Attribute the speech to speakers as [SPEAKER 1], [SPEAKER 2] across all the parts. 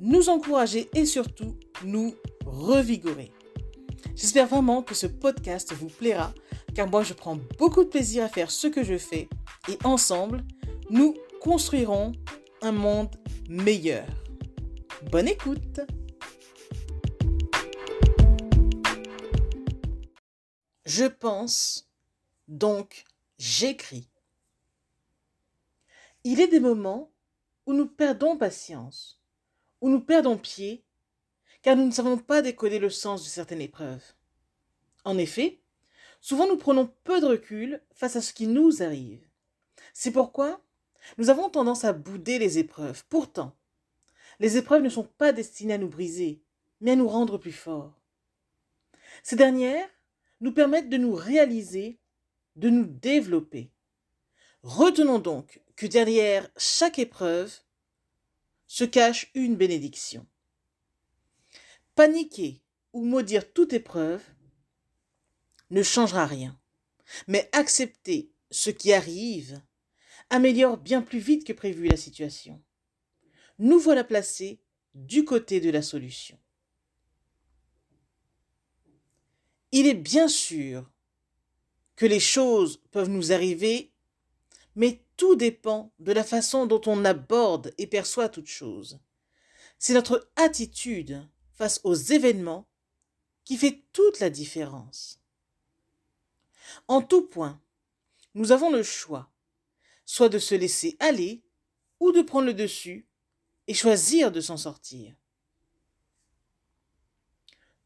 [SPEAKER 1] nous encourager et surtout nous revigorer. J'espère vraiment que ce podcast vous plaira car moi je prends beaucoup de plaisir à faire ce que je fais et ensemble, nous construirons un monde meilleur. Bonne écoute Je pense, donc j'écris. Il est des moments où nous perdons patience, où nous perdons pied, car nous ne savons pas décoder le sens de certaines épreuves. En effet, souvent nous prenons peu de recul face à ce qui nous arrive. C'est pourquoi nous avons tendance à bouder les épreuves. Pourtant, les épreuves ne sont pas destinées à nous briser, mais à nous rendre plus forts. Ces dernières nous permettent de nous réaliser, de nous développer. Retenons donc que derrière chaque épreuve se cache une bénédiction. Paniquer ou maudire toute épreuve ne changera rien, mais accepter ce qui arrive améliore bien plus vite que prévu la situation. Nous voilà placés du côté de la solution. Il est bien sûr que les choses peuvent nous arriver, mais tout dépend de la façon dont on aborde et perçoit toute chose. C'est notre attitude face aux événements qui fait toute la différence. En tout point, nous avons le choix soit de se laisser aller, ou de prendre le dessus et choisir de s'en sortir.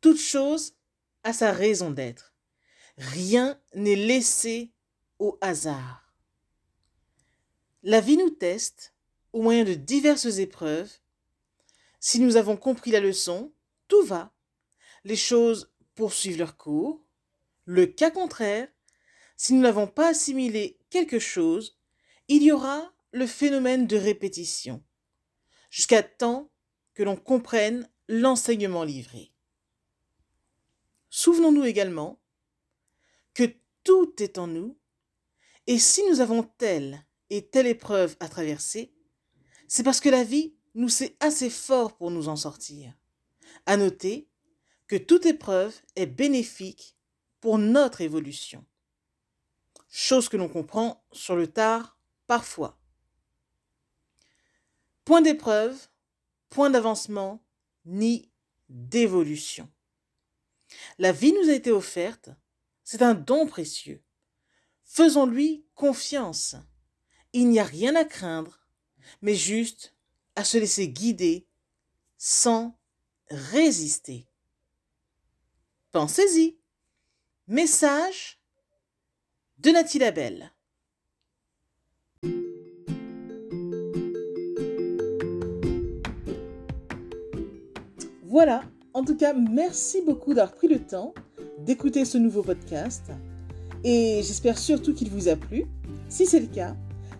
[SPEAKER 1] Toute chose a sa raison d'être. Rien n'est laissé au hasard. La vie nous teste au moyen de diverses épreuves. Si nous avons compris la leçon, tout va. Les choses poursuivent leur cours. Le cas contraire, si nous n'avons pas assimilé quelque chose, il y aura le phénomène de répétition, jusqu'à temps que l'on comprenne l'enseignement livré. Souvenons-nous également que tout est en nous, et si nous avons telle et telle épreuve à traverser, c'est parce que la vie nous sait assez fort pour nous en sortir. À noter que toute épreuve est bénéfique pour notre évolution. Chose que l'on comprend sur le tard parfois. Point d'épreuve, point d'avancement, ni d'évolution. La vie nous a été offerte, c'est un don précieux. Faisons-lui confiance. Il n'y a rien à craindre, mais juste à se laisser guider sans résister. Pensez-y. Message de Nathalie Labelle. Voilà, en tout cas, merci beaucoup d'avoir pris le temps d'écouter ce nouveau podcast et j'espère surtout qu'il vous a plu. Si c'est le cas,